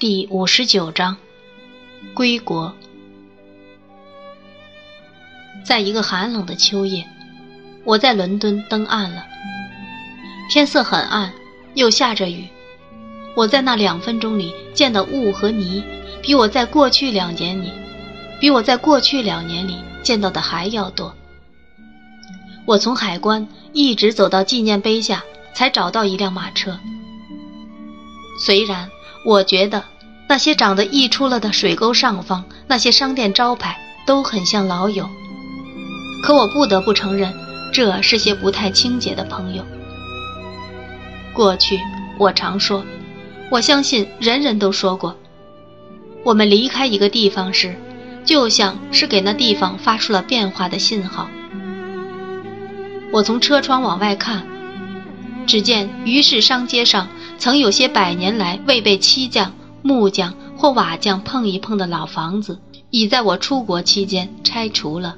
第五十九章，归国。在一个寒冷的秋夜，我在伦敦登岸了。天色很暗，又下着雨。我在那两分钟里见的雾和泥，比我在过去两年里，比我在过去两年里见到的还要多。我从海关一直走到纪念碑下，才找到一辆马车。虽然。我觉得那些长得溢出了的水沟上方，那些商店招牌都很像老友。可我不得不承认，这是些不太清洁的朋友。过去我常说，我相信人人都说过，我们离开一个地方时，就像是给那地方发出了变化的信号。我从车窗往外看，只见于是商街上。曾有些百年来未被漆匠、木匠或瓦匠碰一碰的老房子，已在我出国期间拆除了；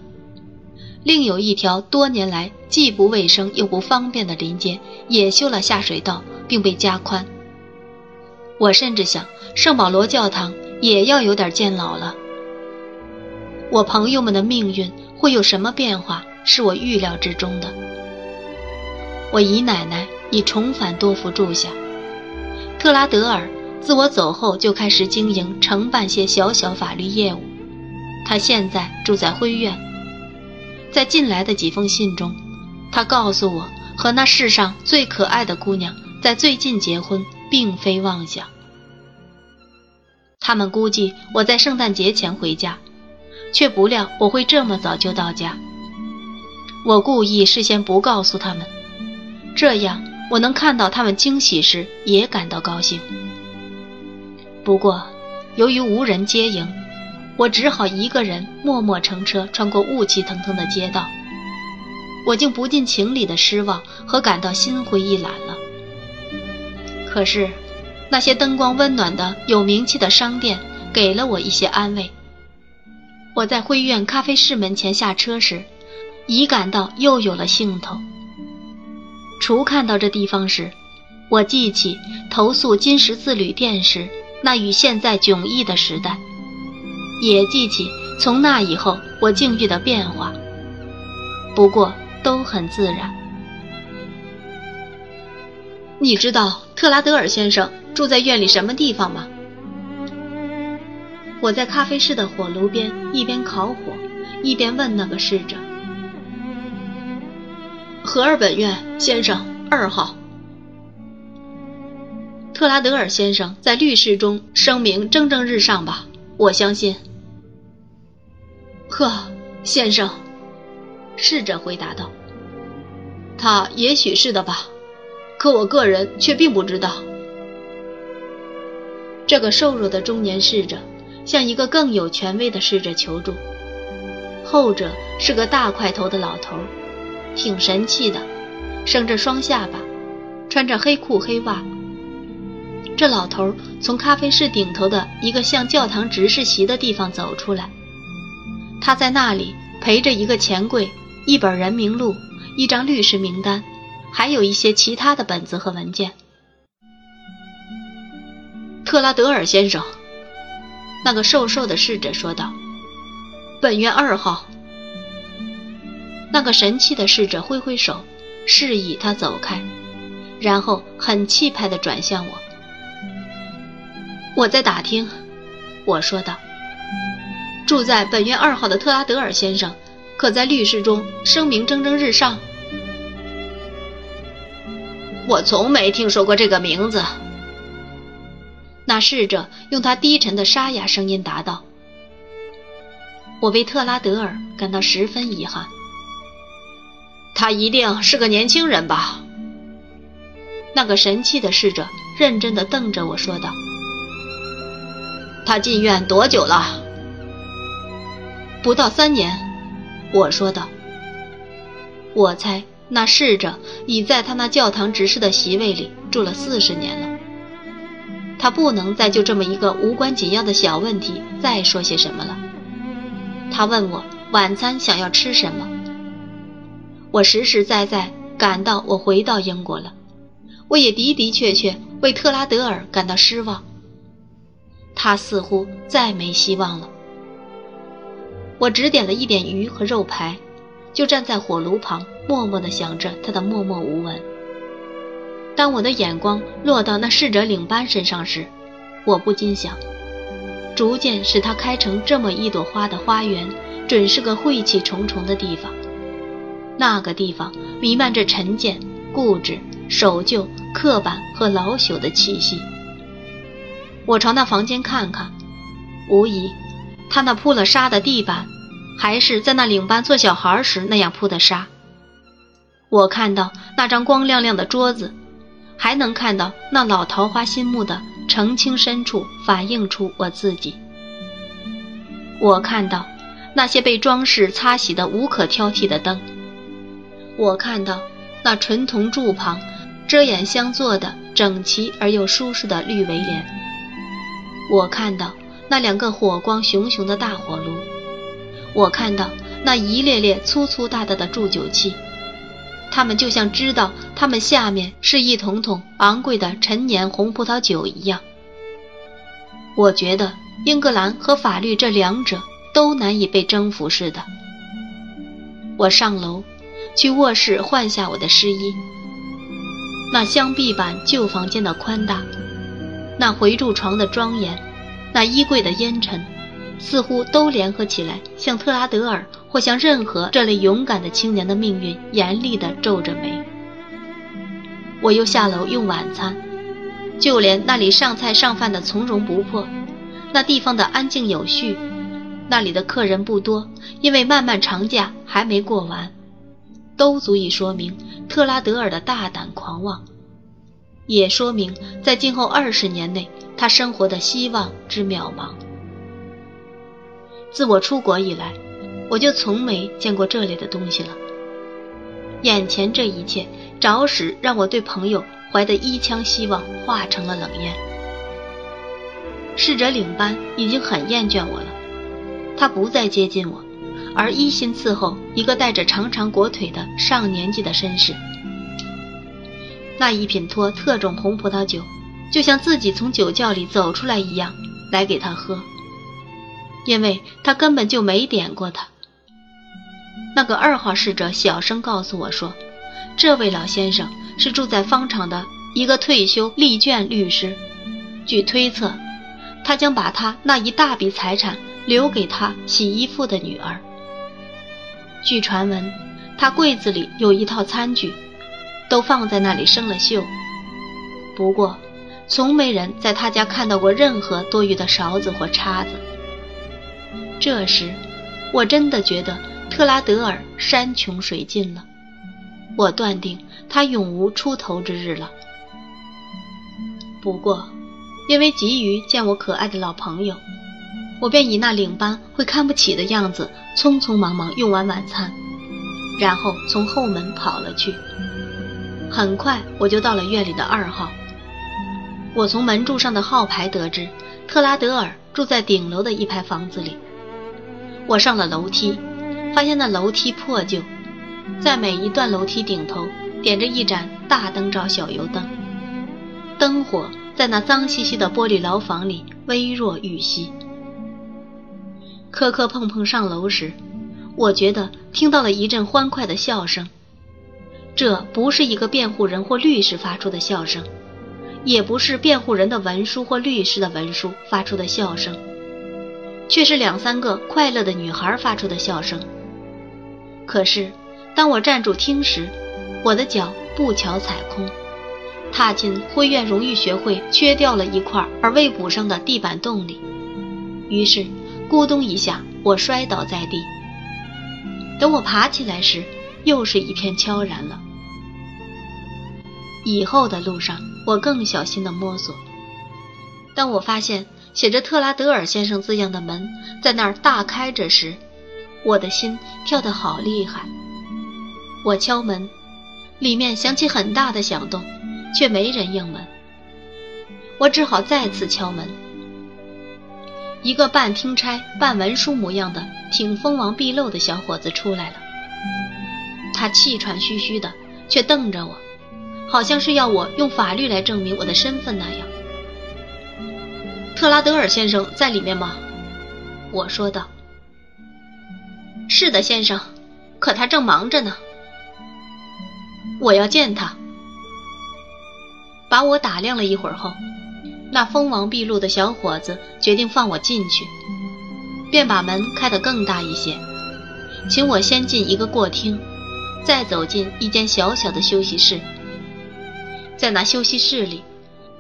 另有一条多年来既不卫生又不方便的林间，也修了下水道，并被加宽。我甚至想，圣保罗教堂也要有点见老了。我朋友们的命运会有什么变化，是我预料之中的。我姨奶奶已重返多福住下。特拉德尔自我走后就开始经营承办些小小法律业务。他现在住在灰院。在近来的几封信中，他告诉我和那世上最可爱的姑娘在最近结婚，并非妄想。他们估计我在圣诞节前回家，却不料我会这么早就到家。我故意事先不告诉他们，这样。我能看到他们惊喜时，也感到高兴。不过，由于无人接应，我只好一个人默默乘车穿过雾气腾腾的街道。我竟不近情理的失望和感到心灰意懒了。可是，那些灯光温暖的、有名气的商店给了我一些安慰。我在灰院咖啡室门前下车时，已感到又有了兴头。初看到这地方时，我记起投诉金十字旅店时那与现在迥异的时代，也记起从那以后我境遇的变化。不过都很自然。你知道特拉德尔先生住在院里什么地方吗？我在咖啡室的火炉边一边烤火，一边问那个侍者。荷尔本院先生二号，特拉德尔先生在律师中声名蒸蒸日上吧？我相信。呵，先生，侍者回答道：“他也许是的吧，可我个人却并不知道。”这个瘦弱的中年侍者向一个更有权威的侍者求助，后者是个大块头的老头。挺神气的，生着双下巴，穿着黑裤黑袜。这老头从咖啡室顶头的一个像教堂执事席的地方走出来，他在那里陪着一个钱柜、一本人名录、一张律师名单，还有一些其他的本子和文件。特拉德尔先生，那个瘦瘦的侍者说道：“本院二号。”那个神气的侍者挥挥手，示意他走开，然后很气派地转向我。我在打听，我说道：“住在本院二号的特拉德尔先生，可在律师中声名蒸蒸日上？”我从没听说过这个名字。那侍者用他低沉的沙哑声音答道：“我为特拉德尔感到十分遗憾。”他一定是个年轻人吧？那个神气的侍者认真地瞪着我说道：“他进院多久了？”不到三年，我说道。我猜那侍者已在他那教堂执事的席位里住了四十年了。他不能再就这么一个无关紧要的小问题再说些什么了。他问我晚餐想要吃什么。我实实在在感到我回到英国了，我也的的确确为特拉德尔感到失望。他似乎再没希望了。我只点了一点鱼和肉排，就站在火炉旁，默默地想着他的默默无闻。当我的眼光落到那逝者领班身上时，我不禁想：逐渐使他开成这么一朵花的花园，准是个晦气重重的地方。那个地方弥漫着陈贱、固执、守旧、刻板和老朽的气息。我朝那房间看看，无疑，他那铺了沙的地板，还是在那领班做小孩时那样铺的沙。我看到那张光亮亮的桌子。还能看到那老桃花心木的澄清深处反映出我自己。我看到那些被装饰擦洗的无可挑剔的灯。我看到那纯铜柱旁遮掩相坐的整齐而又舒适的绿围帘。我看到那两个火光熊熊的大火炉。我看到那一列列粗粗大大的铸酒器。他们就像知道他们下面是一桶桶昂贵的陈年红葡萄酒一样。我觉得英格兰和法律这两者都难以被征服似的。我上楼，去卧室换下我的湿衣。那香壁板旧房间的宽大，那回柱床的庄严，那衣柜的烟尘，似乎都联合起来，像特拉德尔。或像任何这类勇敢的青年的命运，严厉地皱着眉。我又下楼用晚餐，就连那里上菜上饭的从容不迫，那地方的安静有序，那里的客人不多，因为漫漫长假还没过完，都足以说明特拉德尔的大胆狂妄，也说明在今后二十年内他生活的希望之渺茫。自我出国以来。我就从没见过这类的东西了。眼前这一切，着实让我对朋友怀的一腔希望化成了冷烟。侍者领班已经很厌倦我了，他不再接近我，而一心伺候一个带着长长裹腿的上年纪的绅士。那一品托特种红葡萄酒，就像自己从酒窖里走出来一样，来给他喝，因为他根本就没点过他。那个二号侍者小声告诉我说：“这位老先生是住在方场的一个退休立卷律师。据推测，他将把他那一大笔财产留给他洗衣服的女儿。据传闻，他柜子里有一套餐具，都放在那里生了锈。不过，从没人在他家看到过任何多余的勺子或叉子。这时，我真的觉得。”特拉德尔山穷水尽了，我断定他永无出头之日了。不过，因为急于见我可爱的老朋友，我便以那领班会看不起的样子，匆匆忙忙用完晚餐，然后从后门跑了去。很快，我就到了院里的二号。我从门柱上的号牌得知，特拉德尔住在顶楼的一排房子里。我上了楼梯。发现那楼梯破旧，在每一段楼梯顶头点着一盏大灯罩小油灯，灯火在那脏兮兮的玻璃牢房里微弱欲熄。磕磕碰碰上楼时，我觉得听到了一阵欢快的笑声。这不是一个辩护人或律师发出的笑声，也不是辩护人的文书或律师的文书发出的笑声，却是两三个快乐的女孩发出的笑声。可是，当我站住听时，我的脚不巧踩空，踏进灰院荣誉学会缺掉了一块而未补上的地板洞里。于是，咕咚一下，我摔倒在地。等我爬起来时，又是一片悄然了。以后的路上，我更小心地摸索。当我发现写着特拉德尔先生字样的门在那儿大开着时，我的心跳得好厉害。我敲门，里面响起很大的响动，却没人应门。我只好再次敲门。一个半听差半文书模样的、挺锋芒毕露的小伙子出来了。他气喘吁吁的，却瞪着我，好像是要我用法律来证明我的身份那样。特拉德尔先生在里面吗？我说道。是的，先生，可他正忙着呢。我要见他。把我打量了一会儿后，那锋芒毕露的小伙子决定放我进去，便把门开得更大一些，请我先进一个过厅，再走进一间小小的休息室。在那休息室里，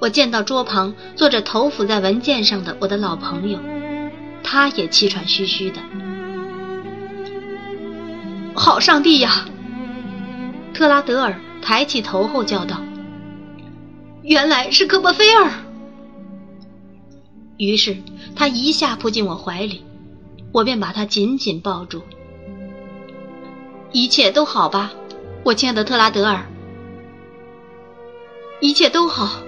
我见到桌旁坐着头伏在文件上的我的老朋友，他也气喘吁吁的。好上帝呀！特拉德尔抬起头后叫道：“原来是科波菲尔！”于是他一下扑进我怀里，我便把他紧紧抱住。一切都好吧，我亲爱的特拉德尔？一切都好，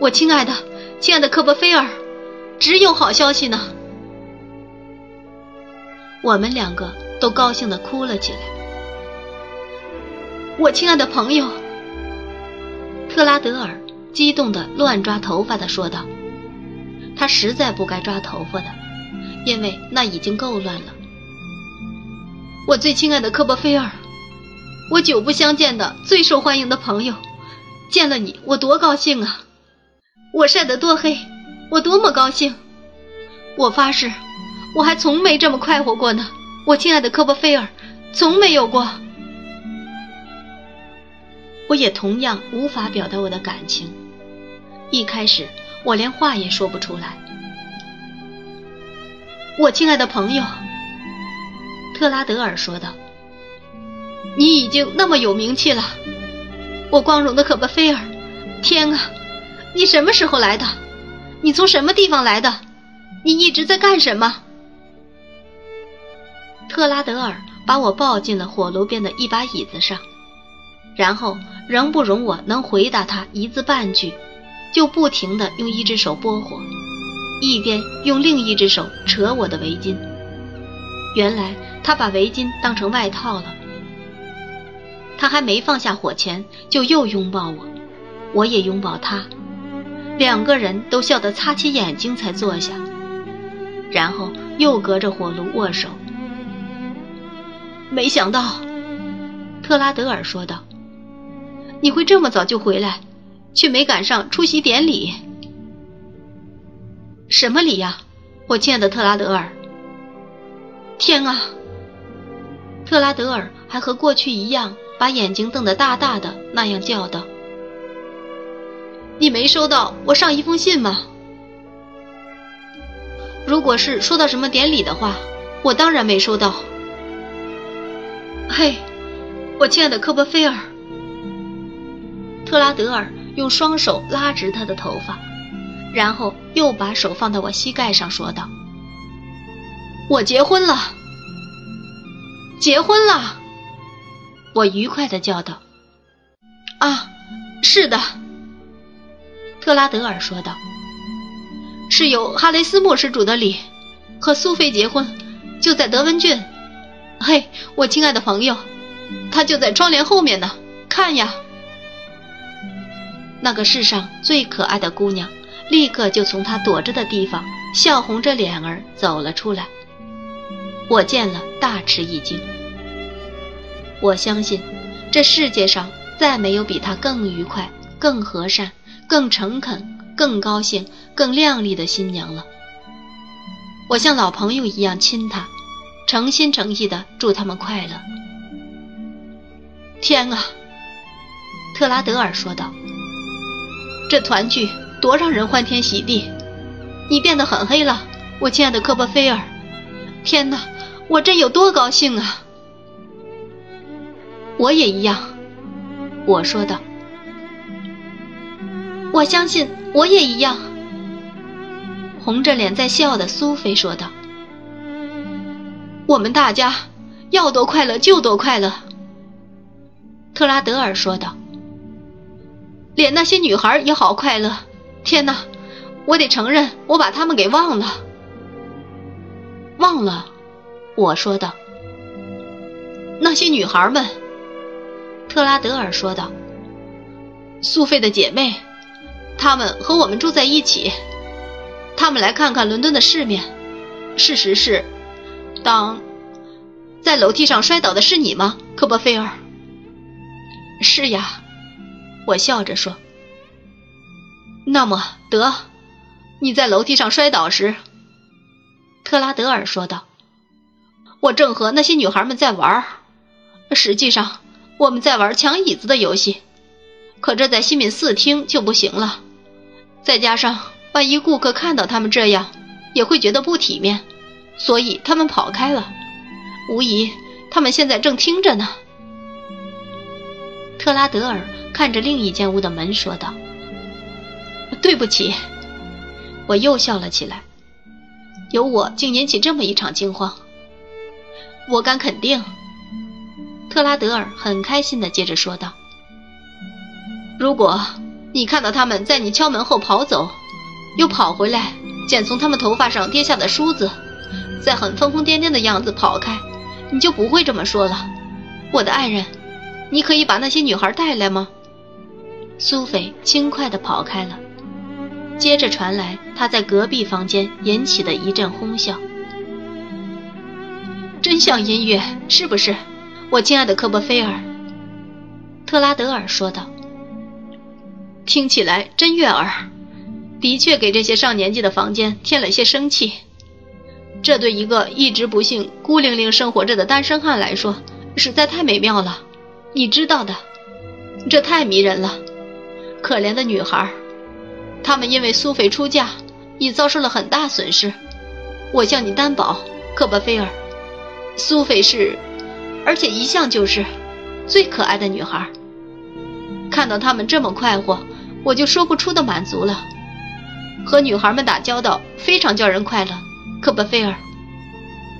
我亲爱的、亲爱的科波菲尔，只有好消息呢！我们两个都高兴的哭了起来。我亲爱的朋友，特拉德尔激动的乱抓头发的说道：“他实在不该抓头发的，因为那已经够乱了。”我最亲爱的科波菲尔，我久不相见的最受欢迎的朋友，见了你我多高兴啊！我晒得多黑，我多么高兴！我发誓，我还从没这么快活过呢。我亲爱的科波菲尔，从没有过。我也同样无法表达我的感情。一开始，我连话也说不出来。我亲爱的朋友，特拉德尔说道：“你已经那么有名气了，我光荣的可波菲尔！天啊，你什么时候来的？你从什么地方来的？你一直在干什么？”特拉德尔把我抱进了火炉边的一把椅子上。然后仍不容我能回答他一字半句，就不停地用一只手拨火，一边用另一只手扯我的围巾。原来他把围巾当成外套了。他还没放下火钳，就又拥抱我，我也拥抱他，两个人都笑得擦起眼睛才坐下，然后又隔着火炉握手。没想到，特拉德尔说道。你会这么早就回来，却没赶上出席典礼。什么礼呀，我亲爱的特拉德尔？天啊！特拉德尔还和过去一样，把眼睛瞪得大大的，那样叫道：“你没收到我上一封信吗？如果是说到什么典礼的话，我当然没收到。嘿，我亲爱的科波菲尔。”特拉德尔用双手拉直他的头发，然后又把手放到我膝盖上，说道：“我结婚了，结婚了！”我愉快的叫道：“啊，是的。”特拉德尔说道：“是由哈雷斯牧师主的礼，和苏菲结婚，就在德文郡。嘿，我亲爱的朋友，他就在窗帘后面呢，看呀。”那个世上最可爱的姑娘，立刻就从她躲着的地方笑红着脸儿走了出来。我见了大吃一惊。我相信，这世界上再没有比她更愉快、更和善、更诚恳、更高兴、更靓丽的新娘了。我像老朋友一样亲她，诚心诚意地祝他们快乐。天啊！特拉德尔说道。这团聚多让人欢天喜地！你变得很黑了，我亲爱的科波菲尔。天哪，我真有多高兴啊！我也一样，我说道。我相信我也一样。红着脸在笑的苏菲说道。我们大家要多快乐就多快乐。特拉德尔说道。连那些女孩也好快乐，天哪！我得承认，我把她们给忘了。忘了，我说道。那些女孩们，特拉德尔说道。苏菲的姐妹，她们和我们住在一起。她们来看看伦敦的世面。事实是，当在楼梯上摔倒的是你吗，科波菲尔？是呀，我笑着说。那么得，你在楼梯上摔倒时，特拉德尔说道：“我正和那些女孩们在玩实际上，我们在玩抢椅子的游戏。可这在西敏寺厅就不行了。再加上，万一顾客看到他们这样，也会觉得不体面，所以他们跑开了。无疑，他们现在正听着呢。”特拉德尔看着另一间屋的门说道。对不起，我又笑了起来。有我竟引起这么一场惊慌。我敢肯定，特拉德尔很开心地接着说道：“如果你看到他们在你敲门后跑走，又跑回来捡从他们头发上跌下的梳子，再很疯疯癫癫的样子跑开，你就不会这么说了。我的爱人，你可以把那些女孩带来吗？”苏菲轻快地跑开了。接着传来她在隔壁房间引起的一阵哄笑，真像音乐，是不是，我亲爱的科波菲尔？特拉德尔说道。听起来真悦耳，的确给这些上年纪的房间添了些生气。这对一个一直不幸孤零零生活着的单身汉来说，实在太美妙了。你知道的，这太迷人了。可怜的女孩。他们因为苏菲出嫁，已遭受了很大损失。我向你担保，科波菲尔，苏菲是，而且一向就是最可爱的女孩。看到他们这么快活，我就说不出的满足了。和女孩们打交道非常叫人快乐，科波菲尔。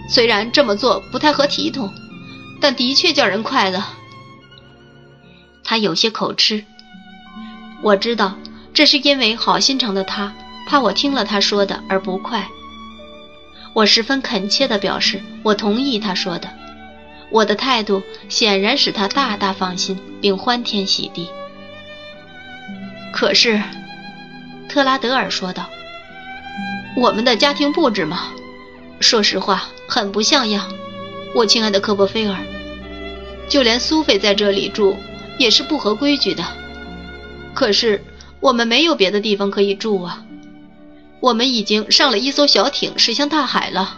虽然这么做不太合体统，但的确叫人快乐。他有些口吃。我知道。这是因为好心肠的他怕我听了他说的而不快。我十分恳切地表示我同意他说的，我的态度显然使他大大放心并欢天喜地。可是，特拉德尔说道：“我们的家庭布置嘛，说实话很不像样，我亲爱的科波菲尔。就连苏菲在这里住也是不合规矩的。可是。”我们没有别的地方可以住啊！我们已经上了一艘小艇驶向大海了，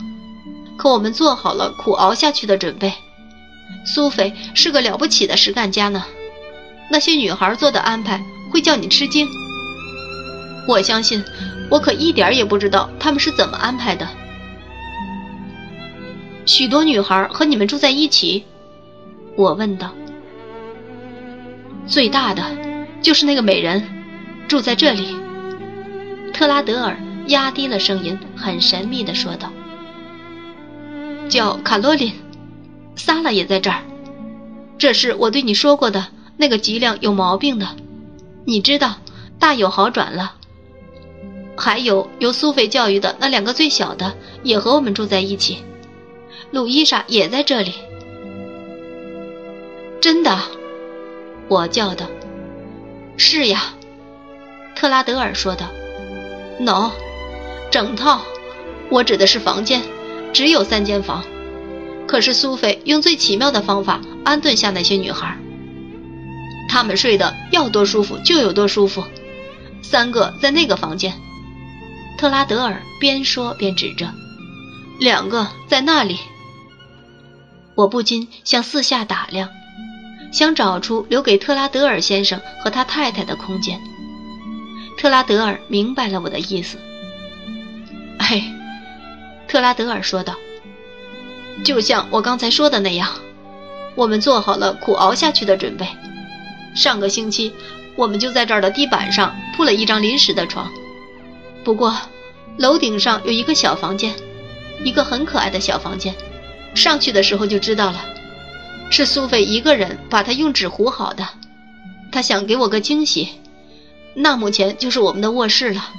可我们做好了苦熬下去的准备。苏菲是个了不起的实干家呢，那些女孩做的安排会叫你吃惊。我相信，我可一点也不知道他们是怎么安排的。许多女孩和你们住在一起，我问道。最大的就是那个美人。住在这里，特拉德尔压低了声音，很神秘地说道：“叫卡洛琳，萨拉也在这儿。这是我对你说过的那个脊梁有毛病的，你知道，大有好转了。还有由苏菲教育的那两个最小的也和我们住在一起，路伊莎也在这里。真的，我叫道：是呀。”特拉德尔说道：“No，整套，我指的是房间，只有三间房。可是苏菲用最奇妙的方法安顿下那些女孩，她们睡得要多舒服就有多舒服。三个在那个房间。”特拉德尔边说边指着，两个在那里。我不禁向四下打量，想找出留给特拉德尔先生和他太太的空间。特拉德尔明白了我的意思。特拉德尔说道：“就像我刚才说的那样，我们做好了苦熬下去的准备。上个星期，我们就在这儿的地板上铺了一张临时的床。不过，楼顶上有一个小房间，一个很可爱的小房间。上去的时候就知道了，是苏菲一个人把它用纸糊好的。她想给我个惊喜。”那目前就是我们的卧室了，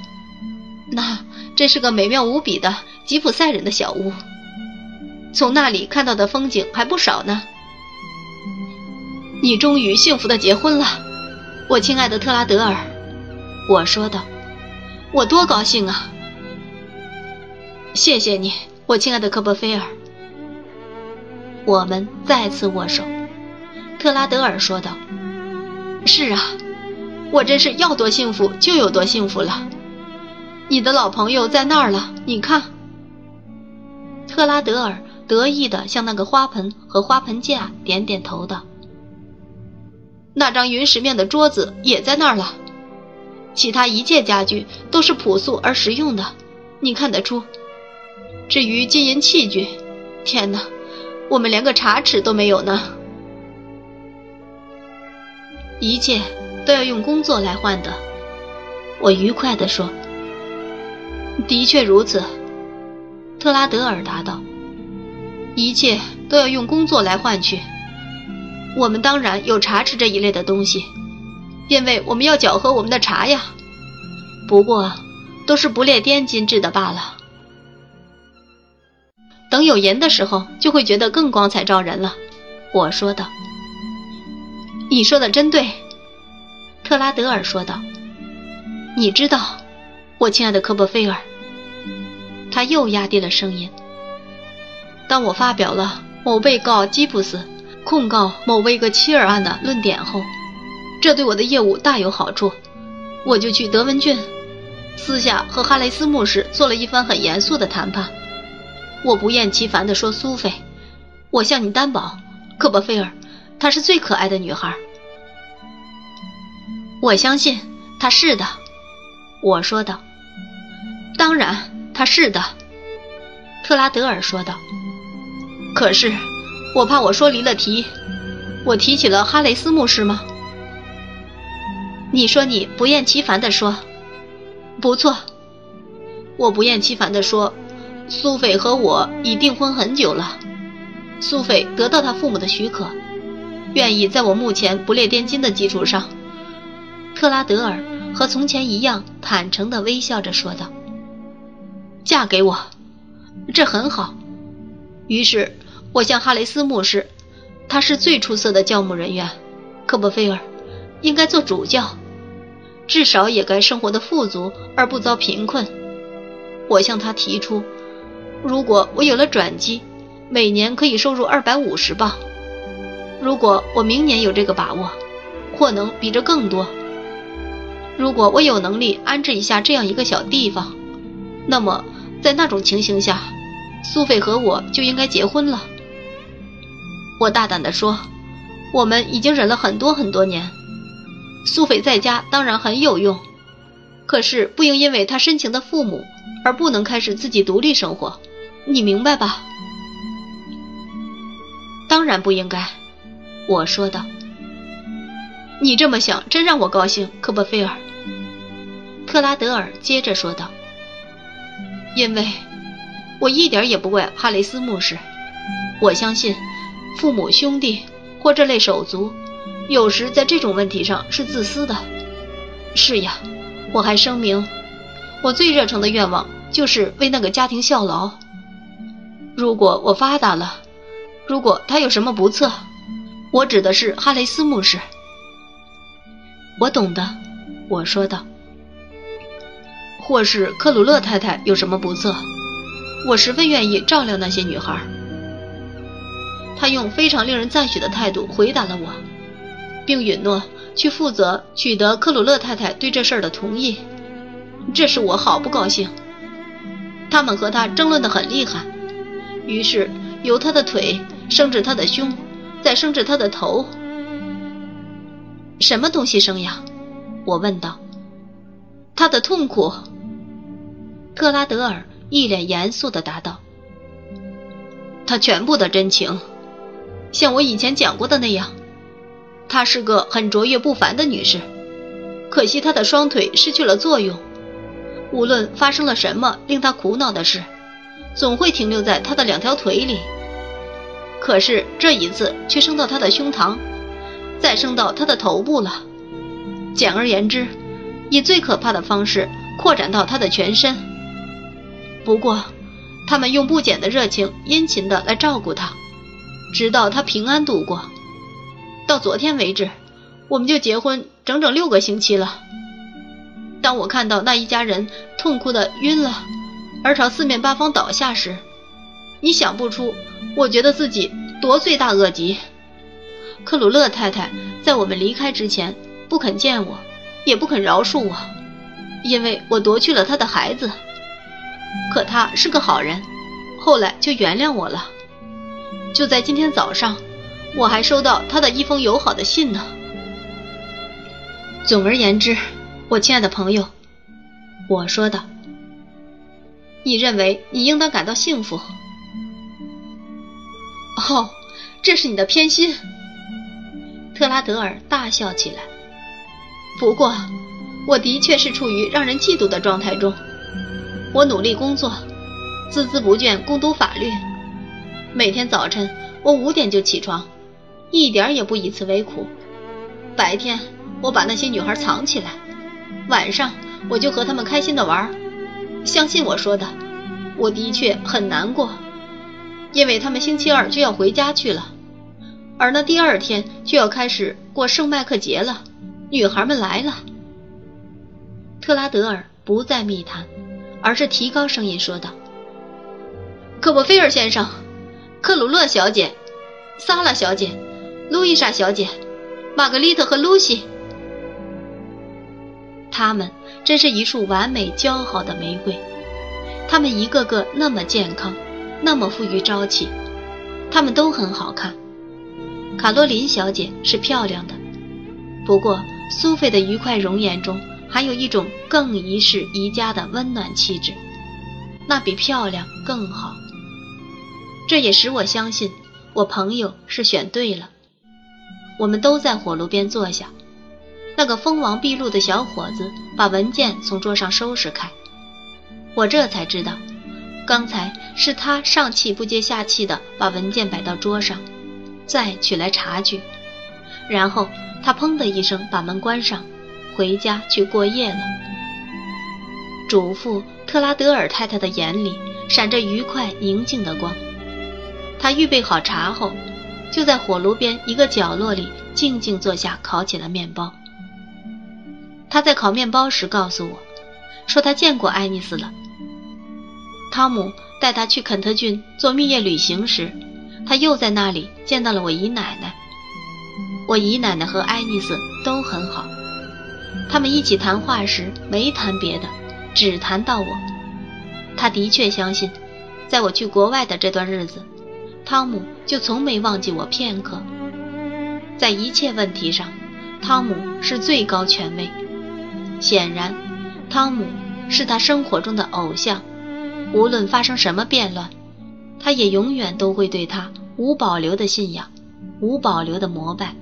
那这是个美妙无比的吉普赛人的小屋，从那里看到的风景还不少呢。你终于幸福的结婚了，我亲爱的特拉德尔，我说道，我多高兴啊！谢谢你，我亲爱的科波菲尔。我们再次握手。特拉德尔说道：“是啊，我真是要多幸福就有多幸福了。你的老朋友在那儿了，你看。”克拉德尔得意地向那个花盆和花盆架点点头道：“那张云石面的桌子也在那儿了，其他一切家具都是朴素而实用的，你看得出。至于金银器具，天哪，我们连个茶匙都没有呢。”一切都要用工作来换的，我愉快地说。的确如此，特拉德尔答道。一切都要用工作来换取。我们当然有茶匙这一类的东西，因为我们要搅和我们的茶呀。不过，都是不列颠金制的罢了。等有银的时候，就会觉得更光彩照人了。我说道。你说的真对，特拉德尔说道。你知道，我亲爱的科波菲尔，他又压低了声音。当我发表了某被告基普斯控告某威格切尔案的论点后，这对我的业务大有好处。我就去德文郡，私下和哈雷斯牧师做了一番很严肃的谈判。我不厌其烦地说：“苏菲，我向你担保，科伯菲尔。”她是最可爱的女孩，我相信她是的。我说道：“当然，他是的。”特拉德尔说道。“可是，我怕我说离了题。我提起了哈雷斯牧师吗？”你说你不厌其烦地说：“不错。”我不厌其烦地说：“苏菲和我已订婚很久了。苏菲得到她父母的许可。”愿意在我目前不列颠金的基础上，特拉德尔和从前一样坦诚地微笑着说道：“嫁给我，这很好。”于是，我向哈雷斯牧师，他是最出色的教牧人员，科波菲尔，应该做主教，至少也该生活的富足而不遭贫困。我向他提出，如果我有了转机，每年可以收入二百五十镑。如果我明年有这个把握，或能比这更多。如果我有能力安置一下这样一个小地方，那么在那种情形下，苏菲和我就应该结婚了。我大胆地说，我们已经忍了很多很多年。苏菲在家当然很有用，可是不应因为她深情的父母而不能开始自己独立生活，你明白吧？当然不应该。我说道：“你这么想，真让我高兴，科波菲尔。”特拉德尔接着说道：“因为，我一点也不怪哈雷斯牧师。我相信，父母、兄弟或这类手足，有时在这种问题上是自私的。是呀，我还声明，我最热诚的愿望就是为那个家庭效劳。如果我发达了，如果他有什么不测。”我指的是哈雷斯牧师。我懂的，我说道。或是克鲁勒太太有什么不测，我十分愿意照料那些女孩。他用非常令人赞许的态度回答了我，并允诺去负责取得克鲁勒太太对这事儿的同意。这使我好不高兴。他们和他争论得很厉害，于是由他的腿升至他的胸。再伸至他的头，什么东西生呀？我问道。他的痛苦。特拉德尔一脸严肃地答道：“他全部的真情，像我以前讲过的那样，她是个很卓越不凡的女士。可惜她的双腿失去了作用。无论发生了什么令她苦恼的事，总会停留在她的两条腿里。”可是这一次却升到他的胸膛，再升到他的头部了。简而言之，以最可怕的方式扩展到他的全身。不过，他们用不减的热情殷勤地来照顾他，直到他平安度过。到昨天为止，我们就结婚整整六个星期了。当我看到那一家人痛哭的晕了，而朝四面八方倒下时，你想不出，我觉得自己多罪大恶极。克鲁勒太太在我们离开之前不肯见我，也不肯饶恕我，因为我夺去了她的孩子。可他是个好人，后来就原谅我了。就在今天早上，我还收到他的一封友好的信呢。总而言之，我亲爱的朋友，我说道：“你认为你应当感到幸福？哦，这是你的偏心。”特拉德尔大笑起来。不过，我的确是处于让人嫉妒的状态中。我努力工作，孜孜不倦攻读法律。每天早晨，我五点就起床，一点也不以此为苦。白天，我把那些女孩藏起来，晚上我就和她们开心的玩。相信我说的，我的确很难过，因为他们星期二就要回家去了，而那第二天就要开始过圣麦克节了。女孩们来了。特拉德尔不再密谈，而是提高声音说道：“科波菲尔先生，克鲁勒小姐，萨拉小姐，路易莎小姐，玛格丽特和露西。”他们真是一束完美姣好的玫瑰，他们一个个那么健康，那么富于朝气，他们都很好看。卡洛琳小姐是漂亮的，不过苏菲的愉快容颜中还有一种更宜室宜家的温暖气质，那比漂亮更好。这也使我相信，我朋友是选对了。我们都在火炉边坐下。那个锋芒毕露的小伙子把文件从桌上收拾开，我这才知道，刚才是他上气不接下气的把文件摆到桌上，再取来茶具，然后他砰的一声把门关上，回家去过夜了。主妇特拉德尔太太的眼里闪着愉快宁静的光，她预备好茶后，就在火炉边一个角落里静静坐下，烤起了面包。他在烤面包时告诉我，说他见过爱丽丝了。汤姆带他去肯特郡做蜜月旅行时，他又在那里见到了我姨奶奶。我姨奶奶和爱丽丝都很好，他们一起谈话时没谈别的，只谈到我。他的确相信，在我去国外的这段日子，汤姆就从没忘记我片刻。在一切问题上，汤姆是最高权威。显然，汤姆是他生活中的偶像。无论发生什么变乱，他也永远都会对他无保留的信仰，无保留的膜拜。